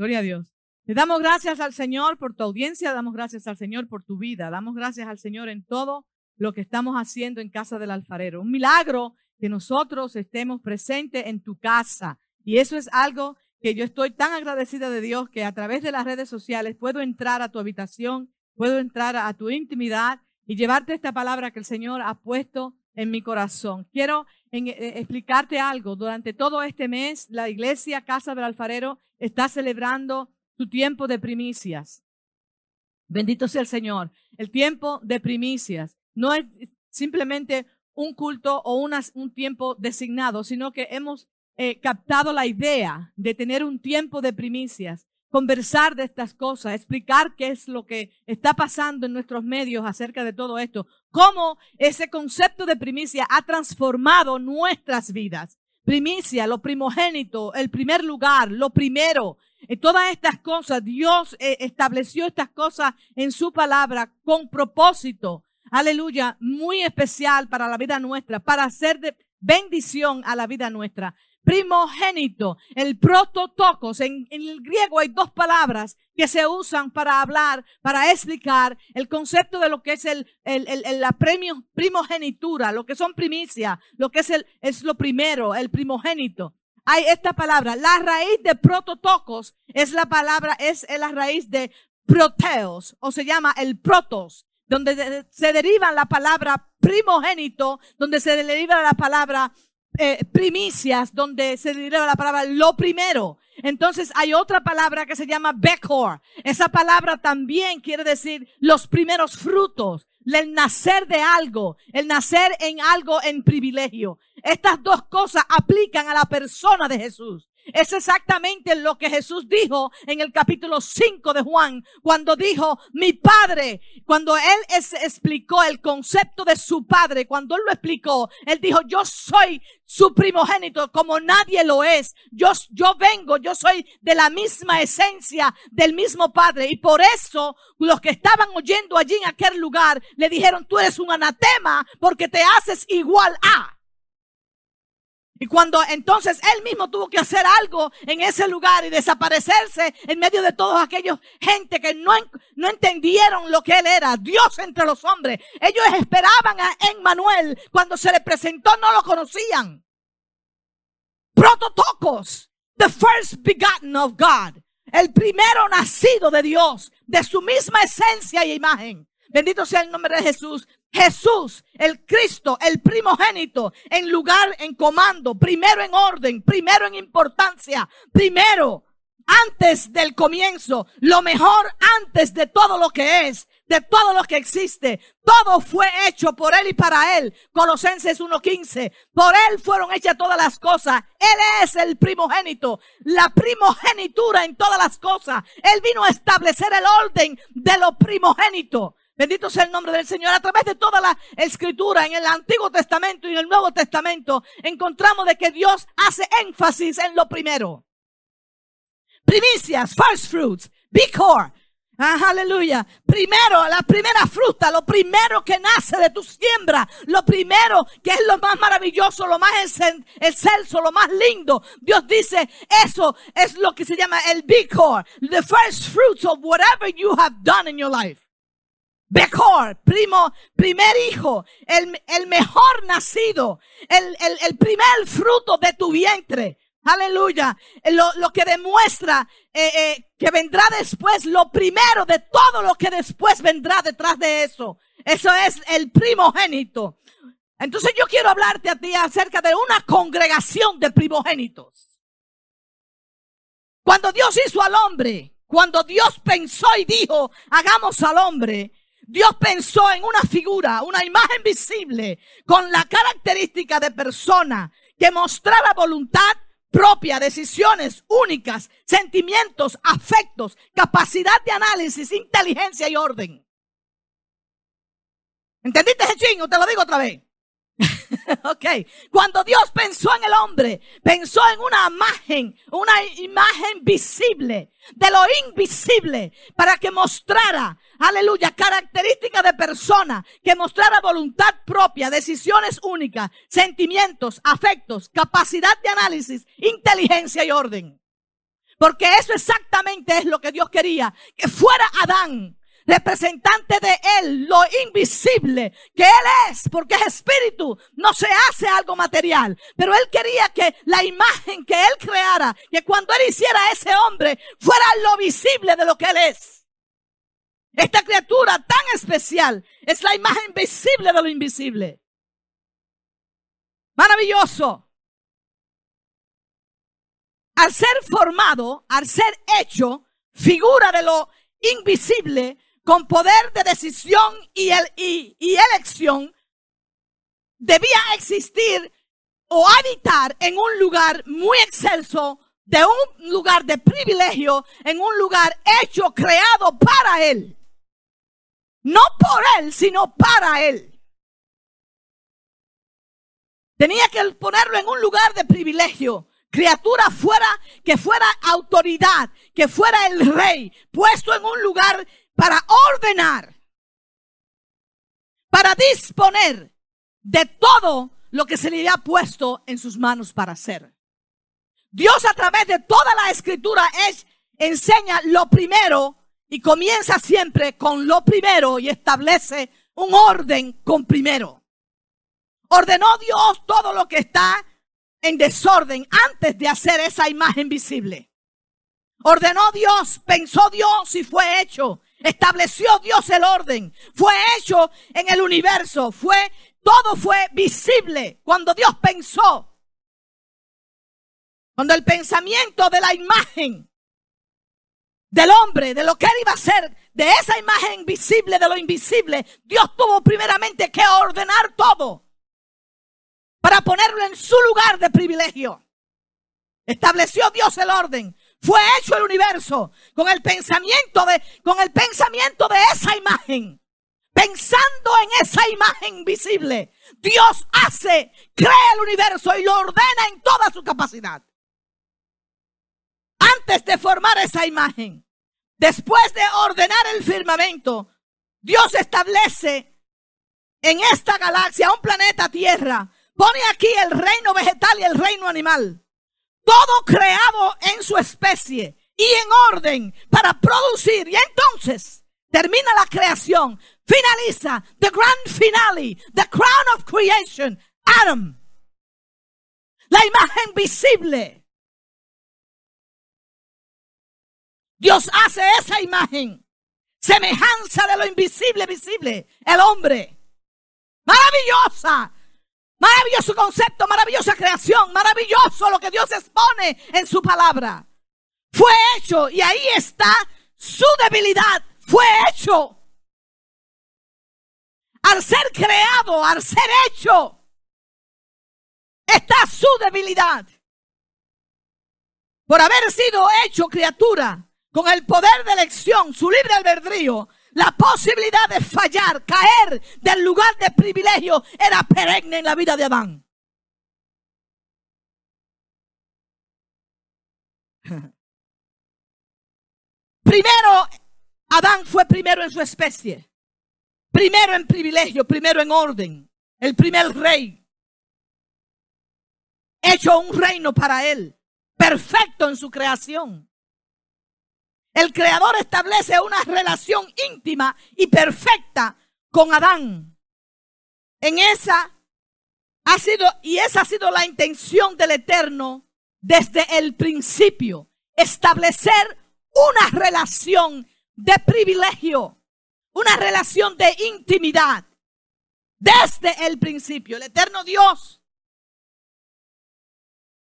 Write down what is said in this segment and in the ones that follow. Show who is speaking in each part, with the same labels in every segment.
Speaker 1: Gloria a Dios. Le damos gracias al Señor por tu audiencia, damos gracias al Señor por tu vida, damos gracias al Señor en todo lo que estamos haciendo en casa del alfarero. Un milagro que nosotros estemos presentes en tu casa. Y eso es algo que yo estoy tan agradecida de Dios que a través de las redes sociales puedo entrar a tu habitación, puedo entrar a tu intimidad y llevarte esta palabra que el Señor ha puesto en mi corazón. Quiero eh, explicarte algo. Durante todo este mes, la iglesia Casa del Alfarero está celebrando su tiempo de primicias. Bendito sea el Señor. El tiempo de primicias no es simplemente un culto o un tiempo designado, sino que hemos eh, captado la idea de tener un tiempo de primicias, conversar de estas cosas, explicar qué es lo que está pasando en nuestros medios acerca de todo esto, cómo ese concepto de primicia ha transformado nuestras vidas. Primicia, lo primogénito, el primer lugar, lo primero. Y todas estas cosas, Dios eh, estableció estas cosas en su palabra con propósito aleluya, muy especial para la vida nuestra, para hacer de bendición a la vida nuestra. Primogénito, el prototocos. En, en el griego hay dos palabras que se usan para hablar, para explicar el concepto de lo que es el, el, el, la premio, primogenitura, lo que son primicias, lo que es, el, es lo primero, el primogénito. Hay esta palabra, la raíz de prototocos es la palabra, es la raíz de proteos, o se llama el protos, donde se deriva la palabra primogénito, donde se deriva la palabra eh, primicias, donde se deriva la palabra lo primero. Entonces hay otra palabra que se llama Bekor. Esa palabra también quiere decir los primeros frutos, el nacer de algo, el nacer en algo en privilegio. Estas dos cosas aplican a la persona de Jesús. Es exactamente lo que Jesús dijo en el capítulo 5 de Juan, cuando dijo, mi padre, cuando él explicó el concepto de su padre, cuando él lo explicó, él dijo, yo soy su primogénito como nadie lo es. Yo, yo vengo, yo soy de la misma esencia del mismo padre. Y por eso los que estaban oyendo allí en aquel lugar le dijeron, tú eres un anatema porque te haces igual a. Y cuando entonces él mismo tuvo que hacer algo en ese lugar y desaparecerse en medio de todos aquellos gente que no, no entendieron lo que él era, Dios entre los hombres. Ellos esperaban a Emmanuel. Cuando se le presentó no lo conocían. Prototocos, the first begotten of God. El primero nacido de Dios, de su misma esencia y imagen. Bendito sea el nombre de Jesús. Jesús, el Cristo, el primogénito, en lugar, en comando, primero en orden, primero en importancia, primero, antes del comienzo, lo mejor antes de todo lo que es, de todo lo que existe. Todo fue hecho por Él y para Él. Colosenses 1.15. Por Él fueron hechas todas las cosas. Él es el primogénito. La primogenitura en todas las cosas. Él vino a establecer el orden de lo primogénito. Bendito sea el nombre del Señor. A través de toda la escritura en el Antiguo Testamento y en el Nuevo Testamento encontramos de que Dios hace énfasis en lo primero. Primicias, first fruits, bicor. Ah, aleluya. Primero, la primera fruta, lo primero que nace de tu siembra, lo primero que es lo más maravilloso, lo más excelso, lo más lindo. Dios dice, eso es lo que se llama el bicor, the first fruits of whatever you have done in your life. Becor, primo, primer hijo, el, el mejor nacido, el, el, el, primer fruto de tu vientre. Aleluya. Lo, lo que demuestra eh, eh, que vendrá después, lo primero de todo lo que después vendrá detrás de eso. Eso es el primogénito. Entonces yo quiero hablarte a ti acerca de una congregación de primogénitos. Cuando Dios hizo al hombre, cuando Dios pensó y dijo, hagamos al hombre, Dios pensó en una figura, una imagen visible, con la característica de persona que mostrara voluntad propia, decisiones únicas, sentimientos, afectos, capacidad de análisis, inteligencia y orden. ¿Entendiste ese chingo? Te lo digo otra vez. ok. Cuando Dios pensó en el hombre, pensó en una imagen, una imagen visible de lo invisible para que mostrara, aleluya, características de persona, que mostrara voluntad propia, decisiones únicas, sentimientos, afectos, capacidad de análisis, inteligencia y orden. Porque eso exactamente es lo que Dios quería, que fuera Adán representante de Él, lo invisible que Él es, porque es espíritu, no se hace algo material. Pero Él quería que la imagen que Él creara, que cuando Él hiciera a ese hombre, fuera lo visible de lo que Él es. Esta criatura tan especial es la imagen visible de lo invisible. Maravilloso. Al ser formado, al ser hecho, figura de lo invisible, con poder de decisión y, el, y, elección, debía existir o habitar en un lugar muy excelso, de un lugar de privilegio, en un lugar hecho, creado para él. No por él, sino para él. Tenía que ponerlo en un lugar de privilegio. Criatura fuera, que fuera autoridad, que fuera el rey, puesto en un lugar para ordenar, para disponer de todo lo que se le había puesto en sus manos para hacer. Dios a través de toda la escritura es, enseña lo primero y comienza siempre con lo primero y establece un orden con primero. Ordenó Dios todo lo que está en desorden antes de hacer esa imagen visible. Ordenó Dios, pensó Dios y fue hecho. Estableció Dios el orden. Fue hecho en el universo. Fue, todo fue visible cuando Dios pensó. Cuando el pensamiento de la imagen del hombre, de lo que él iba a ser, de esa imagen visible, de lo invisible, Dios tuvo primeramente que ordenar todo para ponerlo en su lugar de privilegio. Estableció Dios el orden fue hecho el universo con el pensamiento de, con el pensamiento de esa imagen. Pensando en esa imagen visible, Dios hace, crea el universo y lo ordena en toda su capacidad. Antes de formar esa imagen, después de ordenar el firmamento, Dios establece en esta galaxia un planeta Tierra. Pone aquí el reino vegetal y el reino animal todo creado en su especie y en orden para producir. Y entonces termina la creación, finaliza the grand finale, the crown of creation, Adam. La imagen visible. Dios hace esa imagen, semejanza de lo invisible, visible, el hombre. Maravillosa, Maravilloso concepto, maravillosa creación, maravilloso lo que Dios expone en su palabra. Fue hecho y ahí está su debilidad. Fue hecho. Al ser creado, al ser hecho, está su debilidad. Por haber sido hecho criatura con el poder de elección, su libre albedrío, la posibilidad de fallar, caer del lugar de privilegio era perenne en la vida de Adán. Primero, Adán fue primero en su especie. Primero en privilegio, primero en orden. El primer rey. Hecho un reino para él. Perfecto en su creación. El Creador establece una relación íntima y perfecta con Adán. En esa ha sido, y esa ha sido la intención del Eterno desde el principio, establecer una relación de privilegio, una relación de intimidad. Desde el principio, el Eterno Dios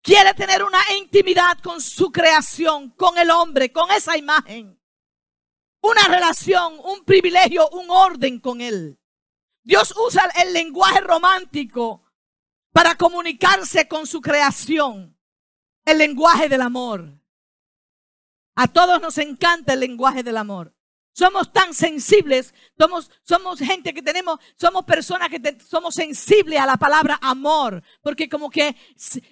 Speaker 1: quiere tener una intimidad con su creación, con el hombre, con esa imagen. Una relación, un privilegio, un orden con él. Dios usa el lenguaje romántico para comunicarse con su creación. El lenguaje del amor. A todos nos encanta el lenguaje del amor. Somos tan sensibles, somos, somos gente que tenemos, somos personas que somos sensibles a la palabra amor, porque como que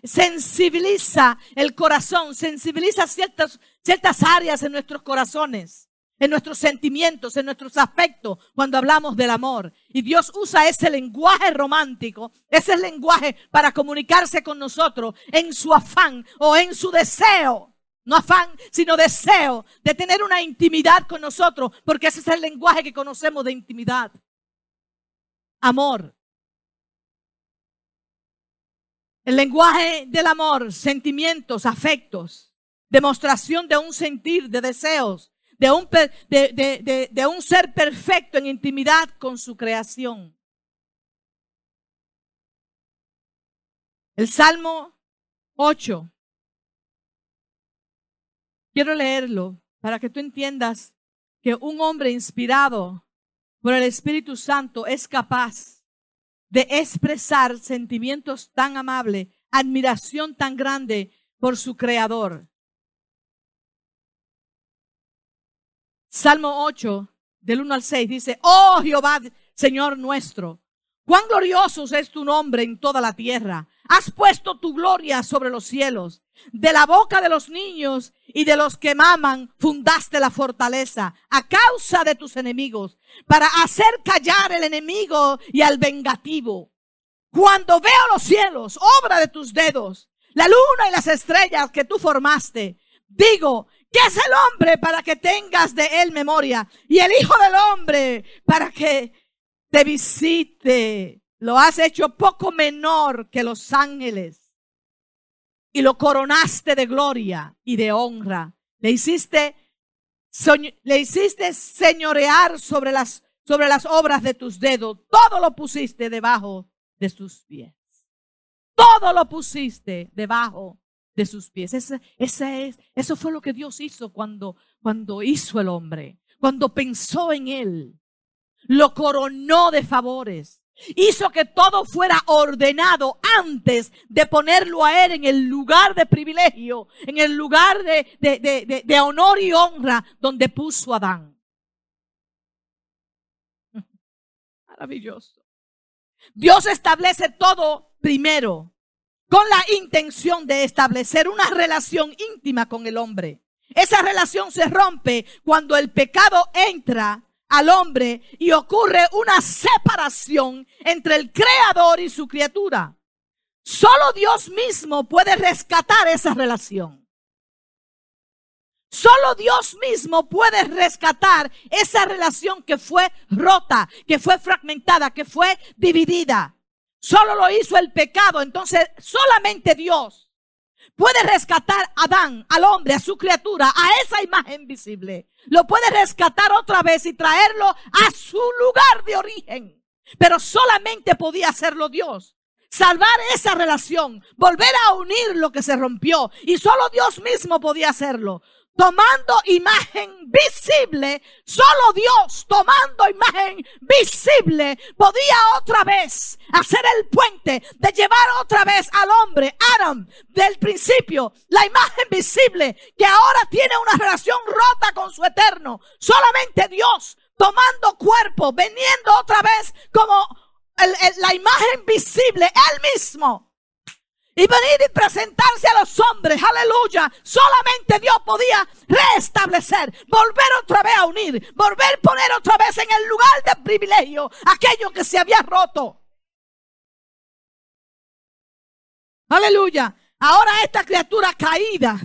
Speaker 1: sensibiliza el corazón, sensibiliza ciertas, ciertas áreas en nuestros corazones, en nuestros sentimientos, en nuestros aspectos, cuando hablamos del amor. Y Dios usa ese lenguaje romántico, ese lenguaje para comunicarse con nosotros en su afán o en su deseo no afán, sino deseo de tener una intimidad con nosotros, porque ese es el lenguaje que conocemos de intimidad. Amor. El lenguaje del amor, sentimientos, afectos, demostración de un sentir, de deseos, de un, de, de un ser perfecto en intimidad con su creación. El Salmo 8 Quiero leerlo para que tú entiendas que un hombre inspirado por el Espíritu Santo es capaz de expresar sentimientos tan amables, admiración tan grande por su Creador. Salmo 8, del 1 al 6, dice, oh Jehová, Señor nuestro, cuán glorioso es tu nombre en toda la tierra. Has puesto tu gloria sobre los cielos. De la boca de los niños y de los que maman fundaste la fortaleza a causa de tus enemigos, para hacer callar el enemigo y al vengativo. Cuando veo los cielos, obra de tus dedos, la luna y las estrellas que tú formaste, digo, ¿qué es el hombre para que tengas de él memoria? Y el Hijo del Hombre para que te visite. Lo has hecho poco menor que los ángeles y lo coronaste de gloria y de honra. Le hiciste, le hiciste señorear sobre las, sobre las obras de tus dedos. Todo lo pusiste debajo de sus pies. Todo lo pusiste debajo de sus pies. Ese es, eso fue lo que Dios hizo cuando, cuando hizo el hombre, cuando pensó en él. Lo coronó de favores. Hizo que todo fuera ordenado antes de ponerlo a él en el lugar de privilegio, en el lugar de, honor y honra donde puso a Adán. Maravilloso. Dios establece todo primero con la intención de establecer una relación íntima con el hombre. Esa relación se rompe cuando el pecado entra al hombre y ocurre una separación entre el creador y su criatura. Solo Dios mismo puede rescatar esa relación. Solo Dios mismo puede rescatar esa relación que fue rota, que fue fragmentada, que fue dividida. Solo lo hizo el pecado. Entonces, solamente Dios puede rescatar a Adán, al hombre, a su criatura, a esa imagen visible. Lo puede rescatar otra vez y traerlo a su lugar de origen. Pero solamente podía hacerlo Dios. Salvar esa relación, volver a unir lo que se rompió. Y solo Dios mismo podía hacerlo tomando imagen visible, solo Dios tomando imagen visible podía otra vez hacer el puente de llevar otra vez al hombre, Adam, del principio, la imagen visible que ahora tiene una relación rota con su eterno. Solamente Dios tomando cuerpo, veniendo otra vez como la imagen visible, él mismo y venir y presentarse a los hombres, aleluya. Solamente Dios podía restablecer, volver otra vez a unir, volver a poner otra vez en el lugar de privilegio aquello que se había roto. Aleluya. Ahora esta criatura caída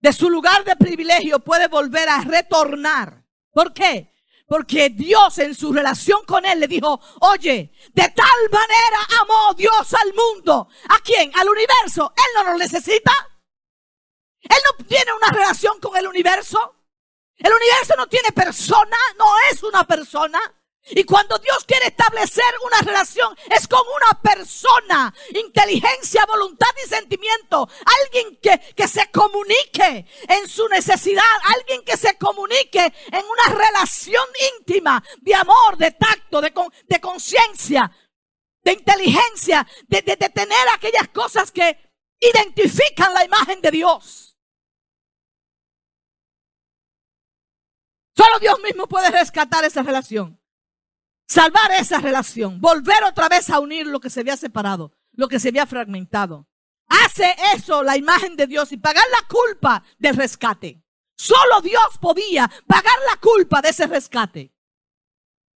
Speaker 1: de su lugar de privilegio puede volver a retornar. ¿Por qué? Porque Dios en su relación con él le dijo, oye, de tal manera amó Dios al mundo. ¿A quién? Al universo. Él no lo necesita. Él no tiene una relación con el universo. El universo no tiene persona, no es una persona. Y cuando Dios quiere establecer una relación es con una persona, inteligencia, voluntad y sentimiento. Alguien que, que, se comunique en su necesidad, alguien que se comunique en una relación íntima de amor, de tacto, de, de conciencia, de inteligencia, de, de, de tener aquellas cosas que identifican la imagen de Dios. Solo Dios mismo puede rescatar esa relación salvar esa relación, volver otra vez a unir lo que se había separado, lo que se había fragmentado. Hace eso la imagen de Dios y pagar la culpa del rescate. Solo Dios podía pagar la culpa de ese rescate.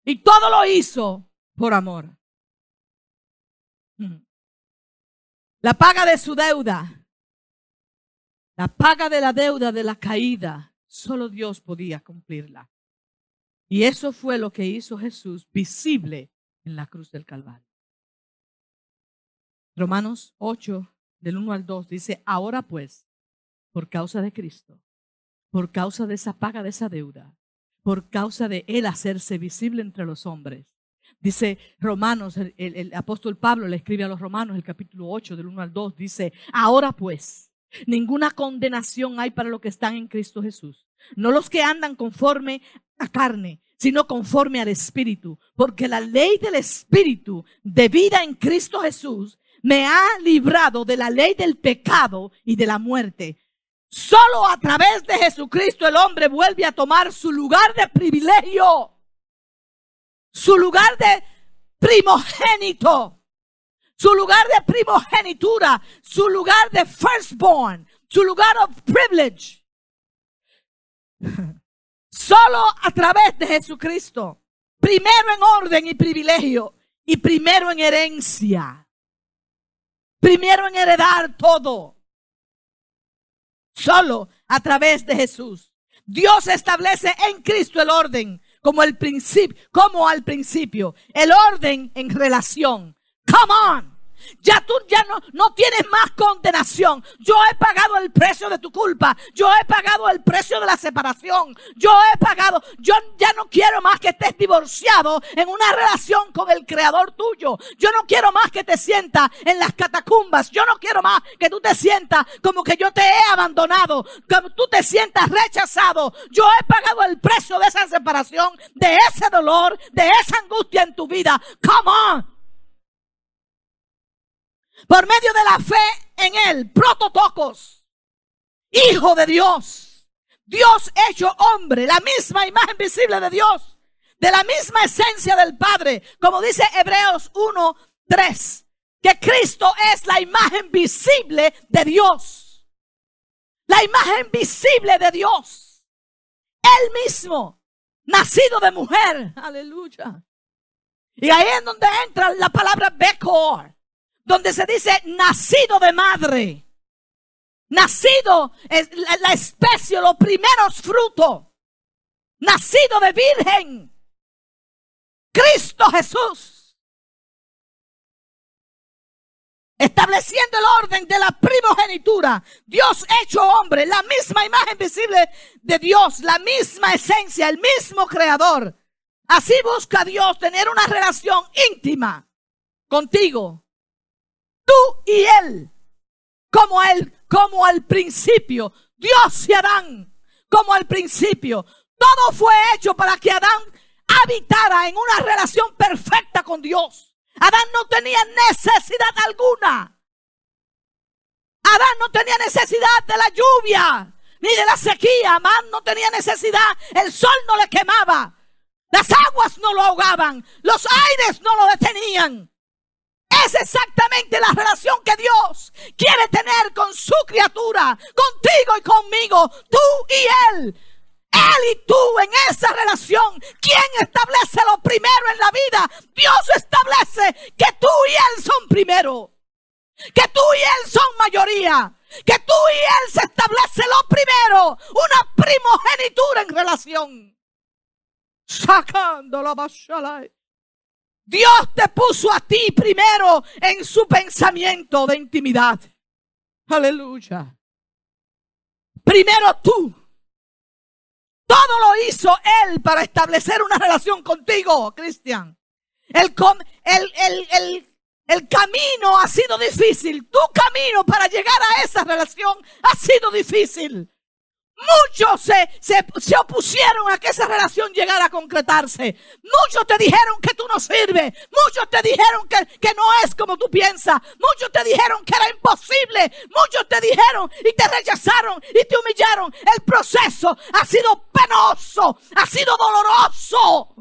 Speaker 1: Y todo lo hizo por amor. La paga de su deuda La paga de la deuda de la caída, solo Dios podía cumplirla. Y eso fue lo que hizo Jesús visible en la cruz del Calvario. Romanos 8, del 1 al 2, dice, ahora pues, por causa de Cristo, por causa de esa paga de esa deuda, por causa de Él hacerse visible entre los hombres. Dice Romanos, el, apóstol Pablo le escribe a los Romanos, el capítulo 8, del 1 al 2, dice, ahora pues, ninguna condenación hay para los que están en Cristo Jesús. No los que andan conforme a carne, sino conforme al Espíritu. Porque la ley del Espíritu de vida en Cristo Jesús me ha librado de la ley del pecado y de la muerte. Solo a través de Jesucristo el hombre vuelve a tomar su lugar de privilegio, su lugar de primogénito, su lugar de primogenitura, su lugar de firstborn, su lugar of privilege. Solo a través de Jesucristo. Primero en orden y privilegio y primero en herencia. Primero en heredar todo. Solo a través de Jesús. Dios establece en Cristo el orden como el principio, como al principio. El orden en relación. Come on. Ya tú ya no, no tienes más condenación. Yo he pagado el precio de tu culpa. Yo he pagado el precio de la separación. Yo he pagado. Yo ya no quiero más que estés divorciado en una relación con el creador tuyo. Yo no quiero más que te sientas en las catacumbas. Yo no quiero más que tú te sientas como que yo te he abandonado. Como tú te sientas rechazado. Yo he pagado el precio de esa separación, de ese dolor, de esa angustia en tu vida. Come on. Por medio de la fe en él, prototocos, hijo de Dios, Dios hecho hombre, la misma imagen visible de Dios, de la misma esencia del Padre, como dice Hebreos 1, 3, que Cristo es la imagen visible de Dios. La imagen visible de Dios. Él mismo, nacido de mujer. Aleluya. Y ahí es donde entra la palabra Bekor donde se dice nacido de madre. Nacido, la especie, los primeros frutos. Nacido de virgen. Cristo Jesús. Estableciendo el orden de la primogenitura. Dios hecho hombre, la misma imagen visible de Dios, la misma esencia, el mismo creador. Así busca Dios tener una relación íntima contigo tú y él, como él, como al principio, Dios y Adán, como al principio. Todo fue hecho para que Adán habitara en una relación perfecta con Dios. Adán no tenía necesidad alguna. Adán no tenía necesidad de la lluvia ni de la sequía. Adán no tenía necesidad. El sol no le quemaba. Las aguas no lo ahogaban. Los aires no lo detenían. Es exactamente la relación que Dios quiere tener con su criatura, contigo y conmigo, tú y Él. Él y tú en esa relación. ¿Quién establece lo primero en la vida? Dios establece que tú y Él son primero. Que tú y Él son mayoría. Que tú y Él se establece lo primero. Una primogenitura en relación. Sacando la Dios te puso a ti primero en su pensamiento de intimidad. Aleluya. Primero tú. Todo lo hizo Él para establecer una relación contigo, Cristian. El, el, el, el, camino ha sido difícil. Tu camino para llegar a esa relación ha sido difícil. Muchos se, se, opusieron a que esa relación llegara a concretarse. Muchos te dijeron que tú no sirves. Muchos te dijeron que, que no es como tú piensas. Muchos te dijeron que era imposible. Muchos te dijeron y te rechazaron y te humillaron. El proceso ha sido penoso, ha sido doloroso.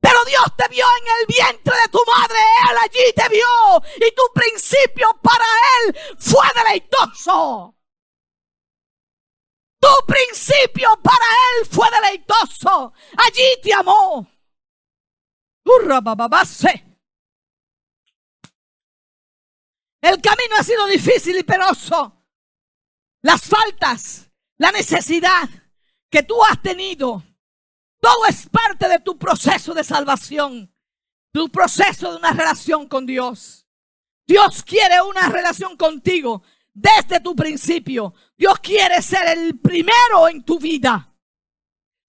Speaker 1: Pero Dios te vio en el vientre de tu madre. Él allí te vio. Y tu principio para Él fue deleitoso. Tu principio para él fue deleitoso. Allí te amó. El camino ha sido difícil y penoso. Las faltas, la necesidad que tú has tenido, todo es parte de tu proceso de salvación, tu proceso de una relación con Dios. Dios quiere una relación contigo desde tu principio. Dios quiere ser el primero en tu vida.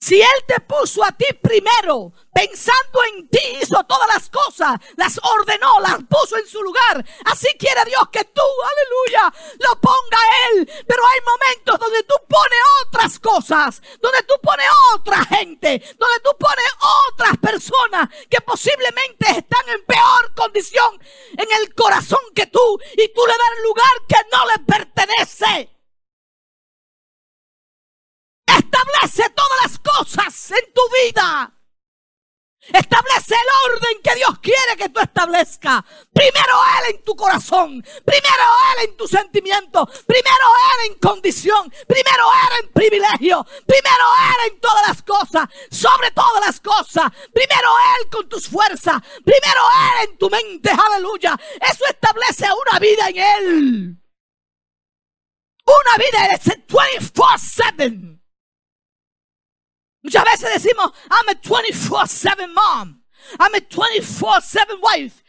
Speaker 1: Si Él te puso a ti primero, pensando en ti, hizo todas las cosas, las ordenó, las puso en su lugar. Así quiere Dios que tú, aleluya, lo ponga Él. Pero hay momentos donde tú pones otras cosas, donde tú pones otra gente, donde tú pones otras personas que posiblemente están en peor condición en el corazón que tú y tú le das lugar que no le pertenece. Establece todas las cosas en tu vida. Establece el orden que Dios quiere que tú establezcas. Primero Él en tu corazón. Primero Él en tu sentimiento. Primero Él en condición. Primero Él en privilegio. Primero Él en todas las cosas. Sobre todas las cosas. Primero Él con tus fuerzas. Primero Él en tu mente. Aleluya. Eso establece una vida en Él. Una vida en ese 24-7. Muchas veces decimos, I'm a 24-7 mom. I'm a 24-7 wife.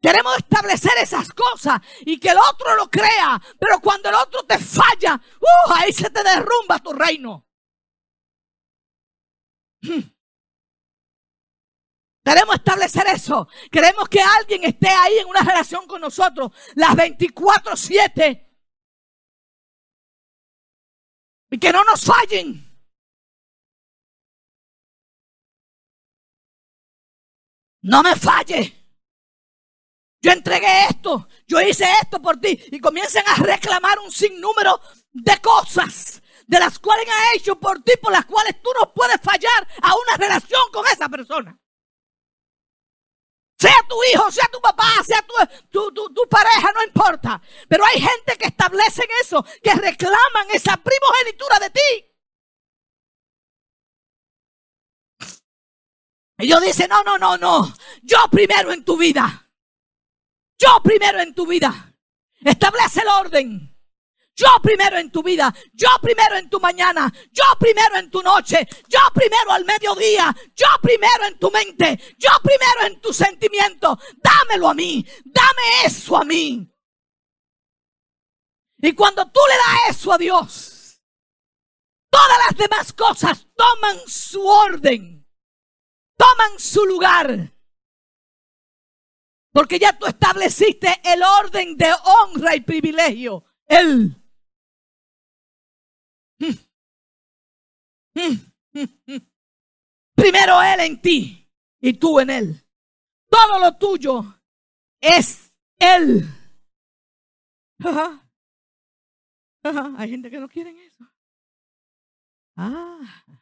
Speaker 1: Queremos establecer esas cosas y que el otro lo crea. Pero cuando el otro te falla, uh, ahí se te derrumba tu reino. Queremos establecer eso. Queremos que alguien esté ahí en una relación con nosotros las 24-7. Y que no nos fallen. No me falle. Yo entregué esto, yo hice esto por ti. Y comiencen a reclamar un sinnúmero de cosas de las cuales ha hecho por ti, por las cuales tú no puedes fallar a una relación con esa persona. Sea tu hijo, sea tu papá, sea tu, tu, tu, pareja, no importa. Pero hay gente que establecen eso, que reclaman esa primogenitura de ti. Ellos dicen, no, no, no, no. Yo primero en tu vida. Yo primero en tu vida. Establece el orden. Yo primero en tu vida, yo primero en tu mañana, yo primero en tu noche, yo primero al mediodía, yo primero en tu mente, yo primero en tu sentimiento. Dámelo a mí, dame eso a mí. Y cuando tú le das eso a Dios, todas las demás cosas toman su orden toman su lugar. Porque ya tú estableciste el orden de honra y privilegio. Él. Primero Él en ti y tú en Él. Todo lo tuyo es Él. Hay gente que no quiere eso. Ah.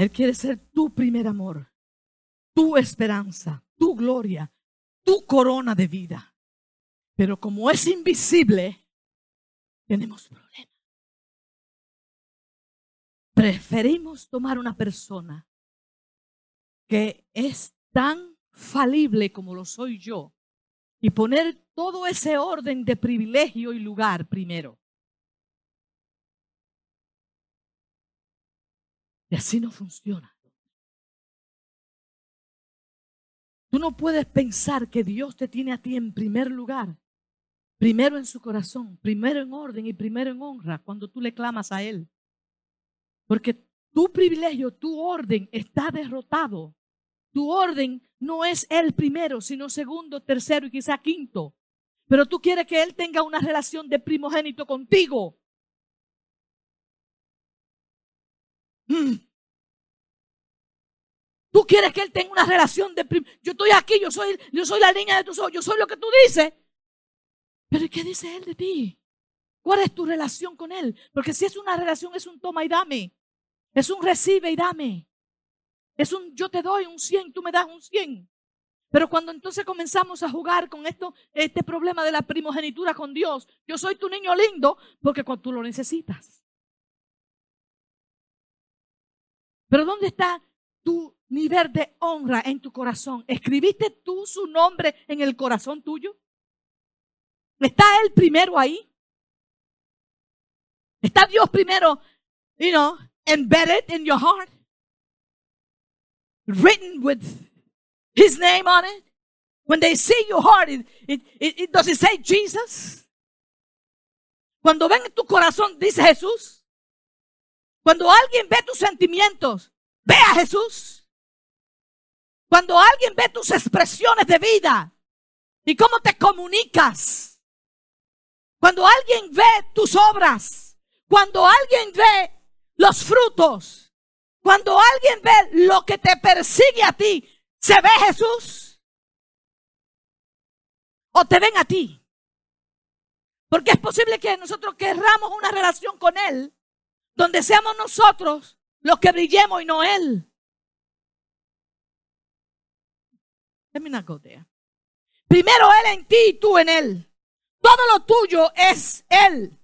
Speaker 1: Él quiere ser tu primer amor, tu esperanza, tu gloria, tu corona de vida. Pero como es invisible, tenemos problemas. Preferimos tomar una persona que es tan falible como lo soy yo y poner todo ese orden de privilegio y lugar primero. Y así no funciona. Tú no puedes pensar que Dios te tiene a ti en primer lugar, primero en su corazón, primero en orden y primero en honra cuando tú le clamas a Él. Porque tu privilegio, tu orden está derrotado. Tu orden no es Él primero, sino segundo, tercero y quizá quinto. Pero tú quieres que Él tenga una relación de primogénito contigo. Mm. Tú quieres que él tenga una relación de yo estoy aquí, yo soy, yo soy la niña de tus ojos, yo soy lo que tú dices. Pero ¿qué dice él de ti? ¿Cuál es tu relación con él? Porque si es una relación es un toma y dame. Es un recibe y dame. Es un yo te doy un 100, tú me das un 100. Pero cuando entonces comenzamos a jugar con esto, este problema de la primogenitura con Dios, yo soy tu niño lindo porque cuando tú lo necesitas. Pero ¿dónde está tu nivel de honra en tu corazón? ¿Escribiste tú su nombre en el corazón tuyo? ¿Está Él primero ahí? ¿Está Dios primero, you know, embedded in your heart? Written with His name on it? When they see your heart, it, it, it, does it say Jesus? Cuando ven tu corazón, dice Jesús. Cuando alguien ve tus sentimientos, ve a Jesús. Cuando alguien ve tus expresiones de vida y cómo te comunicas. Cuando alguien ve tus obras. Cuando alguien ve los frutos. Cuando alguien ve lo que te persigue a ti. ¿Se ve Jesús? ¿O te ven a ti? Porque es posible que nosotros querramos una relación con Él donde seamos nosotros los que brillemos y no Él. Primero Él en ti y tú en Él. Todo lo tuyo es Él.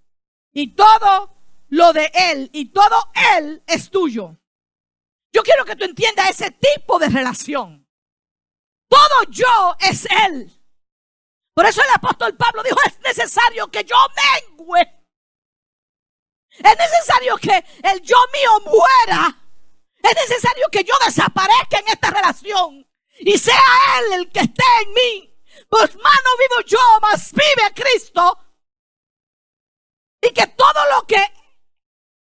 Speaker 1: Y todo lo de Él y todo Él es tuyo. Yo quiero que tú entiendas ese tipo de relación. Todo yo es Él. Por eso el apóstol Pablo dijo, es necesario que yo mengüe. Es necesario que el yo mío muera. Es necesario que yo desaparezca en esta relación. Y sea Él el que esté en mí. Pues más no vivo yo, más vive Cristo. Y que todo lo que,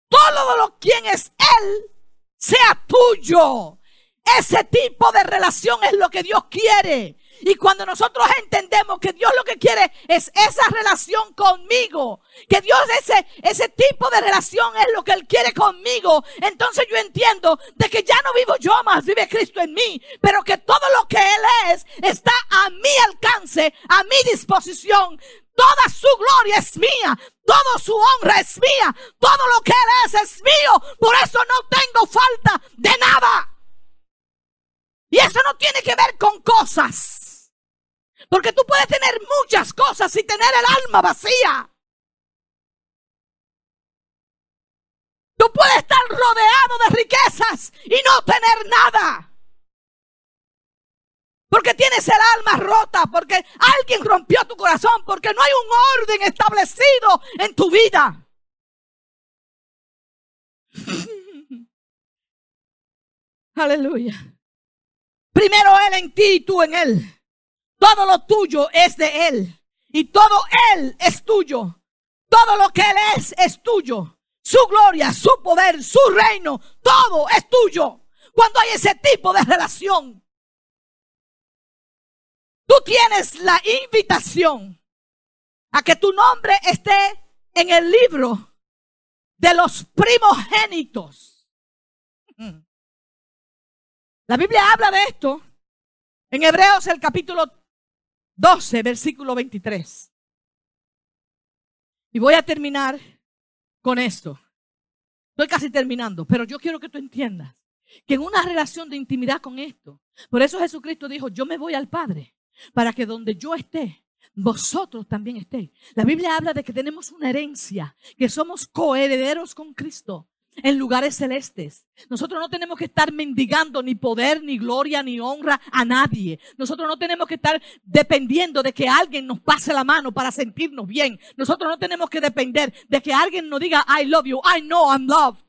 Speaker 1: todo lo quien es Él, sea tuyo. Ese tipo de relación es lo que Dios quiere. Y cuando nosotros entendemos que Dios lo que quiere es esa relación conmigo, que Dios ese, ese tipo de relación es lo que Él quiere conmigo, entonces yo entiendo de que ya no vivo yo más, vive Cristo en mí, pero que todo lo que Él es está a mi alcance, a mi disposición. Toda su gloria es mía, toda su honra es mía, todo lo que Él es es mío, por eso no tengo falta de nada. Y eso no tiene que ver con cosas. Porque tú puedes tener muchas cosas y tener el alma vacía. Tú puedes estar rodeado de riquezas y no tener nada. Porque tienes el alma rota, porque alguien rompió tu corazón, porque no hay un orden establecido en tu vida. Aleluya. Primero Él en ti y tú en Él. Todo lo tuyo es de Él. Y todo Él es tuyo. Todo lo que Él es es tuyo. Su gloria, su poder, su reino, todo es tuyo. Cuando hay ese tipo de relación. Tú tienes la invitación a que tu nombre esté en el libro de los primogénitos. La Biblia habla de esto en Hebreos el capítulo 12, versículo 23. Y voy a terminar con esto. Estoy casi terminando, pero yo quiero que tú entiendas que en una relación de intimidad con esto, por eso Jesucristo dijo, yo me voy al Padre, para que donde yo esté, vosotros también estéis. La Biblia habla de que tenemos una herencia, que somos coherederos con Cristo en lugares celestes. Nosotros no tenemos que estar mendigando ni poder, ni gloria, ni honra a nadie. Nosotros no tenemos que estar dependiendo de que alguien nos pase la mano para sentirnos bien. Nosotros no tenemos que depender de que alguien nos diga, I love you, I know I'm loved.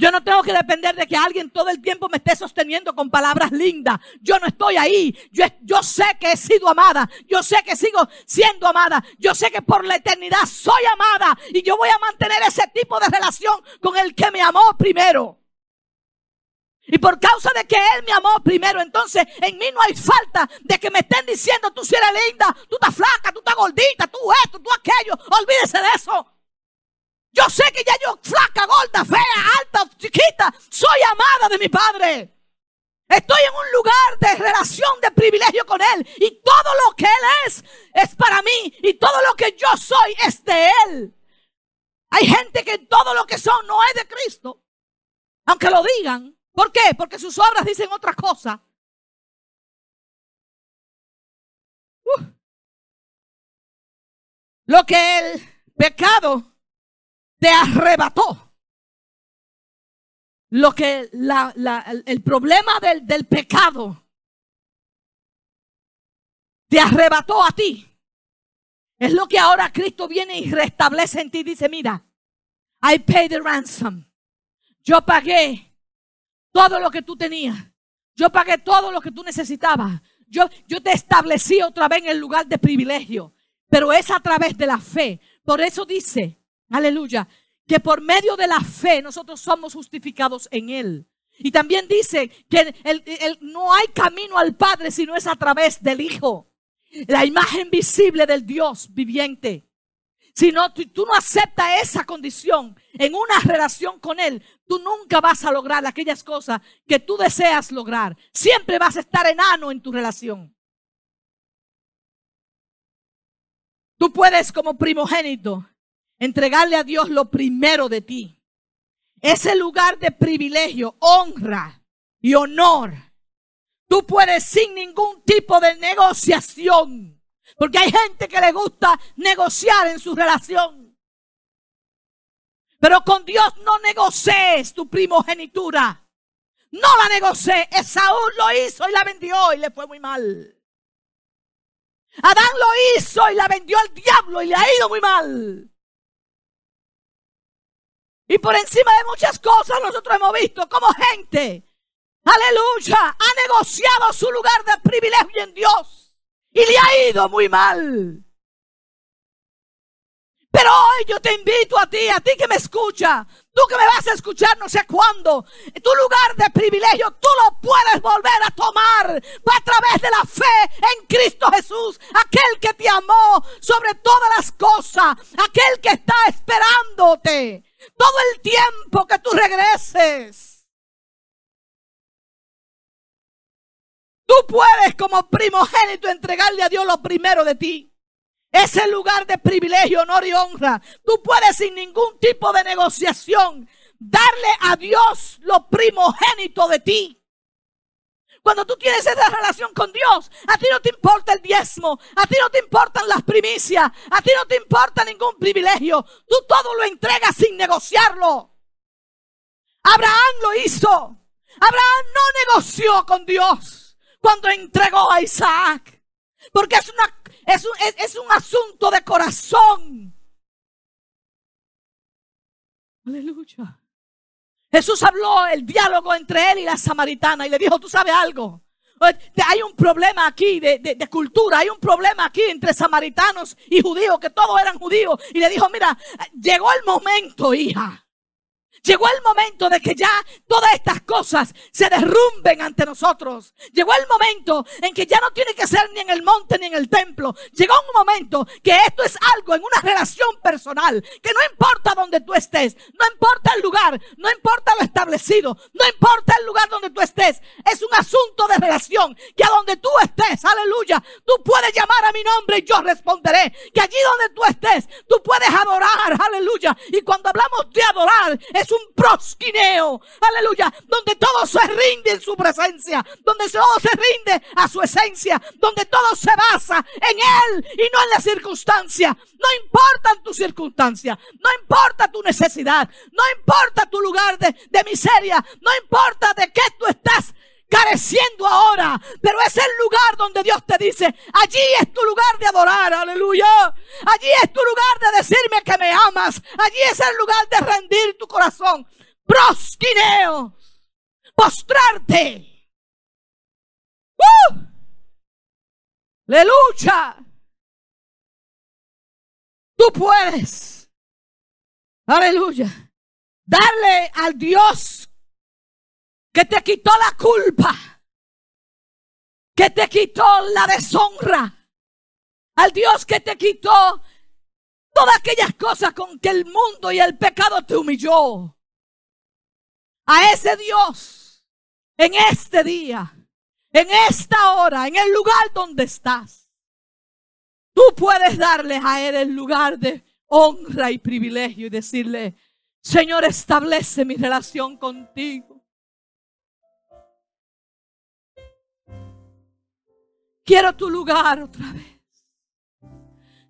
Speaker 1: Yo no tengo que depender de que alguien todo el tiempo me esté sosteniendo con palabras lindas. Yo no estoy ahí. Yo, yo, sé que he sido amada. Yo sé que sigo siendo amada. Yo sé que por la eternidad soy amada. Y yo voy a mantener ese tipo de relación con el que me amó primero. Y por causa de que Él me amó primero, entonces en mí no hay falta de que me estén diciendo, tú si eres linda, tú estás flaca, tú estás gordita, tú esto, tú aquello. Olvídese de eso. Yo sé que ya yo, flaca, gorda, fea, alta, chiquita, soy amada de mi Padre. Estoy en un lugar de relación, de privilegio con Él. Y todo lo que Él es, es para mí. Y todo lo que yo soy es de Él. Hay gente que todo lo que son no es de Cristo. Aunque lo digan. ¿Por qué? Porque sus obras dicen otra cosa. Uh. Lo que el pecado te arrebató. lo que la, el problema del, del pecado te arrebató a ti. Es lo que ahora Cristo viene y restablece en ti. Dice, mira, I paid the ransom. Yo pagué todo lo que tú tenías. Yo pagué todo lo que tú necesitabas. Yo, yo te establecí otra vez en el lugar de privilegio. Pero es a través de la fe. Por eso dice, aleluya, que por medio de la fe nosotros somos justificados en Él. Y también dice que no hay camino al Padre si no es a través del Hijo. La imagen visible del Dios viviente. Si no, tú, no aceptas esa condición en una relación con Él, tú nunca vas a lograr aquellas cosas que tú deseas lograr. Siempre vas a estar enano en tu relación. Tú puedes como primogénito entregarle a Dios lo primero de ti. Ese lugar de privilegio, honra y honor. Tú puedes sin ningún tipo de negociación. Porque hay gente que le gusta negociar en su relación. Pero con Dios no negocies tu primogenitura. No la negocié. Esaú lo hizo y la vendió y le fue muy mal. Adán lo hizo y la vendió al diablo y le ha ido muy mal. Y por encima de muchas cosas nosotros hemos visto como gente, aleluya, ha negociado su lugar de privilegio en Dios y le ha ido muy mal. Pero hoy yo te invito a ti, a ti que me escucha, tú que me vas a escuchar no sé cuándo, tu lugar de privilegio tú lo puedes volver a tomar a través de la fe en Cristo Jesús, aquel que te amó sobre todas las cosas, aquel que está esperándote todo el tiempo que tú regreses. Tú puedes como primogénito entregarle a Dios lo primero de ti. Ese lugar de privilegio, honor y honra. Tú puedes sin ningún tipo de negociación darle a Dios lo primogénito de ti. Cuando tú tienes esa relación con Dios, a ti no te importa el diezmo, a ti no te importan las primicias, a ti no te importa ningún privilegio. Tú todo lo entregas sin negociarlo. Abraham lo hizo. Abraham no negoció con Dios cuando entregó a Isaac. Porque es, un, es un asunto de corazón. Aleluya. Jesús habló el diálogo entre él y la samaritana y le dijo, tú sabes algo. Hay un problema aquí de, de, cultura, hay un problema aquí entre samaritanos y judíos, que todos eran judíos. Y le dijo, mira, llegó el momento, hija, Llegó el momento de que ya todas estas cosas se derrumben ante nosotros. Llegó el momento en que ya no tiene que ser ni en el monte ni en el templo. Llegó un momento que esto es algo en una relación personal. Que no importa donde tú estés, no importa el lugar, no importa lo establecido, no importa el lugar donde tú estés. Es un asunto de relación. Que a donde tú estés, aleluya, tú puedes llamar a mi nombre y yo responderé. Que allí donde tú estés, tú puedes adorar, aleluya. Y cuando hablamos de adorar, es un prosquineo, aleluya, donde todo se rinde en su presencia, donde todo se rinde a su esencia, donde todo se basa en Él y no en la circunstancia. No importa tu circunstancia, no importa tu necesidad, no importa tu lugar de miseria, no importa de qué tú estás careciendo ahora, pero es el lugar donde Dios te dice, allí es tu lugar de adorar, aleluya. Allí es tu lugar de decirme que me amas. Allí es el lugar de rendir tu corazón. Prosquineo. Postrarte. ¡Uh! Aleluya. Tú puedes. Aleluya. Darle al Dios que te quitó la culpa, que te quitó la deshonra, al Dios que te quitó todas aquellas cosas con que el mundo y el pecado te humilló. A ese Dios, en este día, en esta hora, en el lugar donde estás, tú puedes darle a Él el lugar de honra y privilegio y decirle, Señor, establece mi relación contigo. Quiero tu lugar otra vez.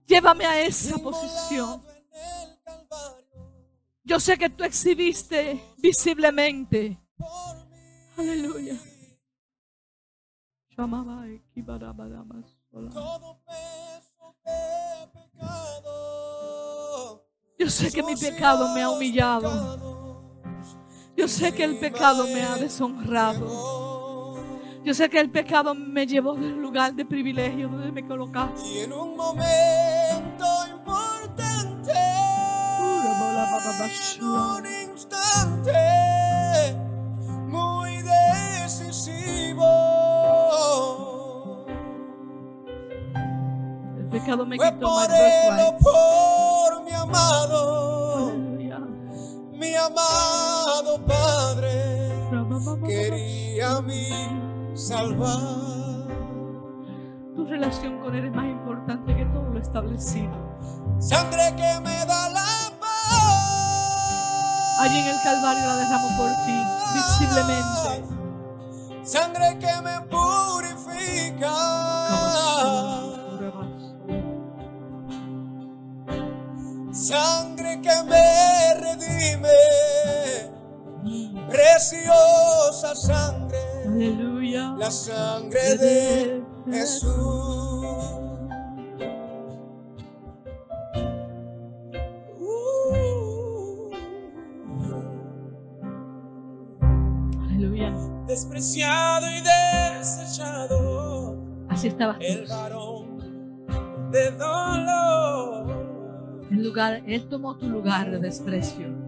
Speaker 1: Llévame a esa posición. Yo sé que tú exhibiste visiblemente. Aleluya. Yo sé que mi pecado me ha humillado. Yo sé que el pecado me ha deshonrado. Yo sé que el pecado me llevó del lugar de privilegio donde me colocaste.
Speaker 2: Y en un momento importante, en un instante muy decisivo,
Speaker 1: El pecado me
Speaker 2: fue
Speaker 1: quitó
Speaker 2: por él por mi amado,
Speaker 1: Aleluya.
Speaker 2: mi amado Padre, quería a mí salvar.
Speaker 1: Tu relación con Él es más importante que todo lo establecido.
Speaker 2: Sangre que me da la paz.
Speaker 1: Allí en el Calvario la derramó por ti, visiblemente.
Speaker 2: Sangre que me purifica. Sangre que me redime. Preciosa sangre.
Speaker 1: Aleluya.
Speaker 2: La sangre de Jesús. Uh.
Speaker 1: Aleluya.
Speaker 2: despreciado y desechado,
Speaker 1: Así estabas
Speaker 2: el
Speaker 1: tú.
Speaker 2: varón de dolor.
Speaker 1: En lugar, Él tomó tu lugar de desprecio.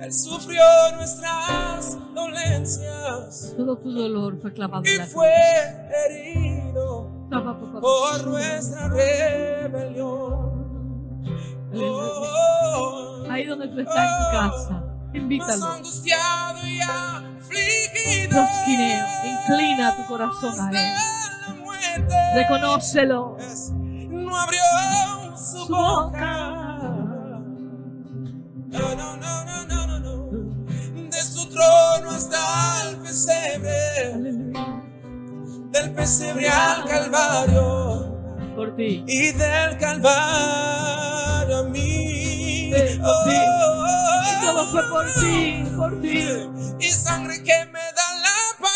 Speaker 2: Él sufrió nuestras dolencias
Speaker 1: Todo tu dolor fue clavado en
Speaker 2: y fue herido por nuestra rebelión. Oh,
Speaker 1: Ahí donde tú estás en tu casa,
Speaker 2: más
Speaker 1: invítalo.
Speaker 2: angustiado y afligido.
Speaker 1: Inclina tu corazón a Él. Reconócelo.
Speaker 2: no abrió su boca. No, no, no, no, no. Hasta el pesebre, del pesebre al calvario
Speaker 1: Por ti.
Speaker 2: y del calvario a mí.
Speaker 1: Sí, por ti.
Speaker 2: Oh,
Speaker 1: Todo fue por ti, por ti.
Speaker 2: y sangre que me da la paz.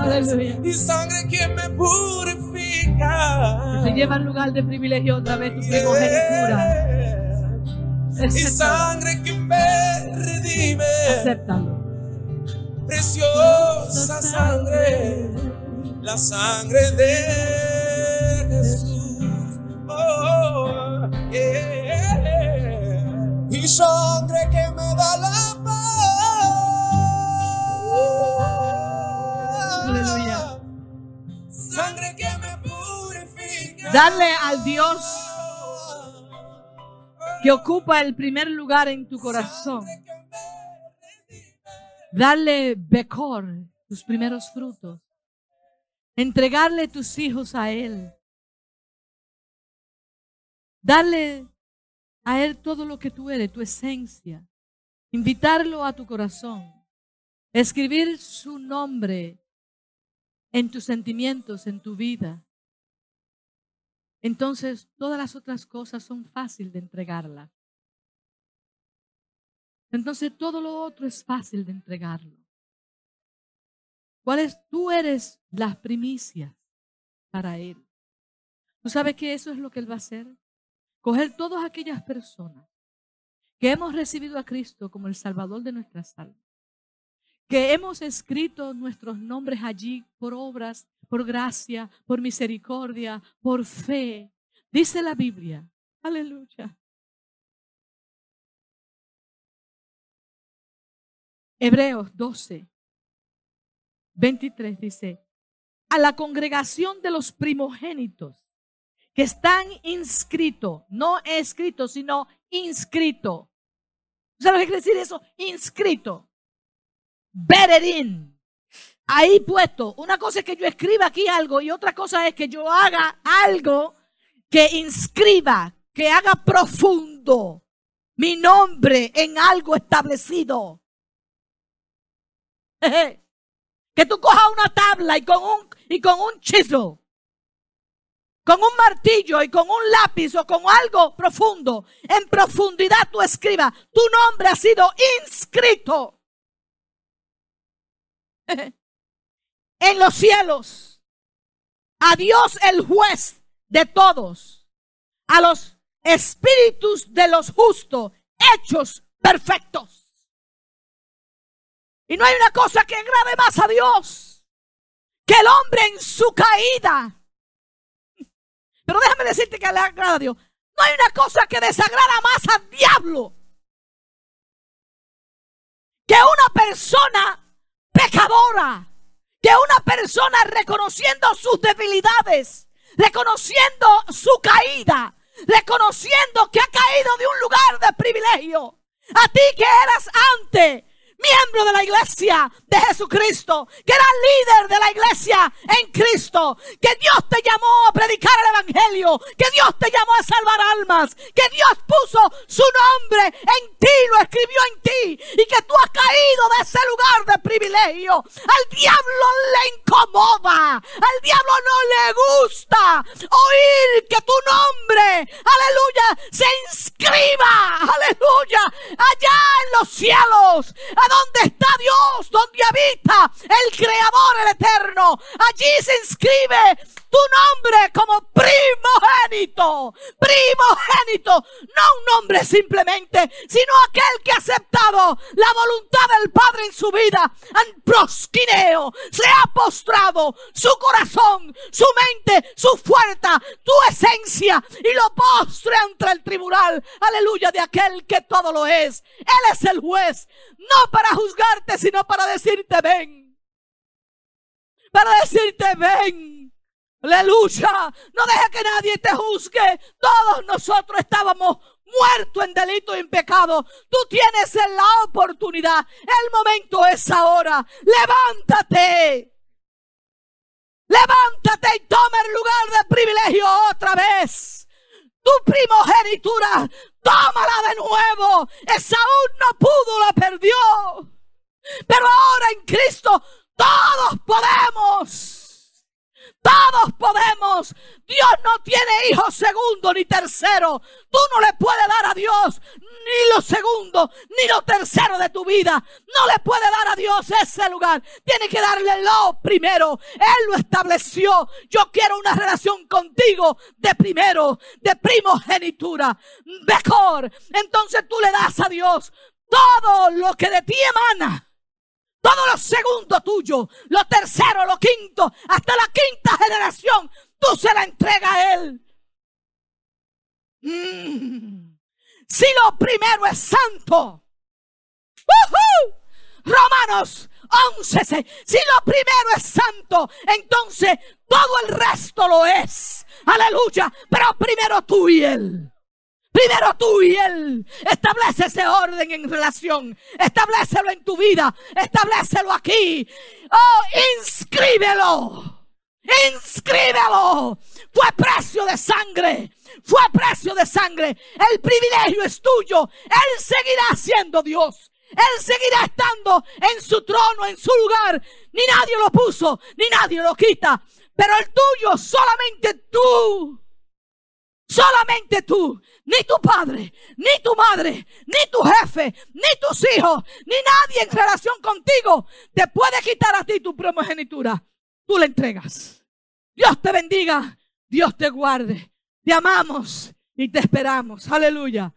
Speaker 1: Aleluya.
Speaker 2: Y sangre que me purifica.
Speaker 1: Te lleva al lugar de privilegio otra vez tu primogenitura.
Speaker 2: Y sangre que me redime.
Speaker 1: Acéptalo.
Speaker 2: Preciosa sangre. La sangre de Jesús. Oh, yeah. Y sangre que me da la paz.
Speaker 1: Aleluya.
Speaker 2: Sangre que me purifica.
Speaker 1: Darle al Dios ocupa el primer lugar en tu corazón. Darle Becor, tus primeros frutos. Entregarle tus hijos a Él. Darle a Él todo lo que tú eres, tu esencia. Invitarlo a tu corazón. Escribir su nombre en tus sentimientos, en tu vida. Entonces todas las otras cosas son fácil de entregarlas. Entonces todo lo otro es fácil de entregarlo. ¿Cuál es? Tú eres las primicias para Él. ¿Tú sabes que eso es lo que Él va a hacer? Coger todas aquellas personas que hemos recibido a Cristo como el Salvador de nuestras almas, que hemos escrito nuestros nombres allí por obras, por gracia, por misericordia, por fe. Dice la Biblia. Aleluya. Hebreos 12, 23 dice, a la congregación de los primogénitos que están inscritos, no escritos, sino inscrito. ¿Sabes lo que quiere decir eso? Inscrito. Better Ahí puesto. Una cosa es que yo escriba aquí algo y otra cosa es que yo haga algo que inscriba, que haga profundo mi nombre en algo establecido. Que tú cojas una tabla y con un, y con un chisel con un martillo y con un lápiz o con algo profundo, en profundidad tú escribas, tu nombre ha sido inscrito en los cielos. A Dios el juez de todos, a los espíritus de los justos, hechos perfectos. Y no hay una cosa que agrade más a Dios que el hombre en su caída pero déjame decirte que le agrada a Dios. No hay una cosa que desagrada más al diablo que una persona pecadora, que una persona reconociendo sus debilidades, reconociendo su caída, reconociendo que ha caído de un lugar de privilegio. A ti que eras antes miembro de la iglesia de Jesucristo, que era líder de la iglesia en Cristo, que Dios te llamó a predicar el Evangelio, que Dios te llamó a salvar almas, que Dios puso su nombre en ti, lo escribió en ti, y que tú has caído de ese lugar de privilegio. Al diablo le incomoda, al diablo no le gusta oír que tu nombre, aleluya, se inscriba, aleluya, allá en los cielos, dónde está Dios, donde habita el Creador, el Eterno. Allí se inscribe tu nombre como primogénito, primogénito, no un nombre simplemente, sino aquel que ha aceptado la voluntad del Padre en su vida, en prosquineo, se ha postrado su corazón, su mente, su fuerza, tu esencia y lo postre ante el tribunal, aleluya, de aquel que todo lo es. Él es el juez, no para juzgarte, sino para decirte ven. Para decirte ven. Aleluya. No deje que nadie te juzgue. Todos nosotros estábamos muertos en delito y en pecado. Tú tienes la oportunidad. El momento es ahora. Levántate. Levántate y toma el lugar de privilegio otra vez. Tu primogenitura, tómala de nuevo. Esaú no pudo, la perdió. Pero ahora en Cristo todos podemos. Todos podemos. Dios no tiene hijo segundo ni tercero. Tú no le puedes dar a Dios ni lo segundo ni lo tercero de tu vida. No le puedes dar a Dios ese lugar. Tiene que darle lo primero. Él lo estableció. Yo quiero una relación contigo de primero, de primogenitura. Mejor. Entonces tú le das a Dios todo lo que de ti emana todo lo segundo tuyo, lo tercero, lo quinto, hasta la quinta generación, tú se la entregas a Él. Mm. Si lo primero es santo, Romanos 11, si lo primero es santo, entonces todo el resto lo es. Aleluya, pero primero tú y Él. Primero tú y Él. Establece ese orden en relación. Establecelo en tu vida. Establecelo aquí. Oh, inscríbelo. Inscríbelo. Fue precio de sangre. Fue precio de sangre. El privilegio es tuyo. Él seguirá siendo Dios. Él seguirá estando en su trono, en su lugar. Ni nadie lo puso, ni nadie lo quita. Pero el tuyo, solamente tú. Solamente tú, ni tu padre, ni tu madre, ni tu jefe, ni tus hijos, ni nadie en relación contigo te puede quitar a ti tu primogenitura. Tú le entregas. Dios te bendiga, Dios te guarde. Te amamos y te esperamos. Aleluya.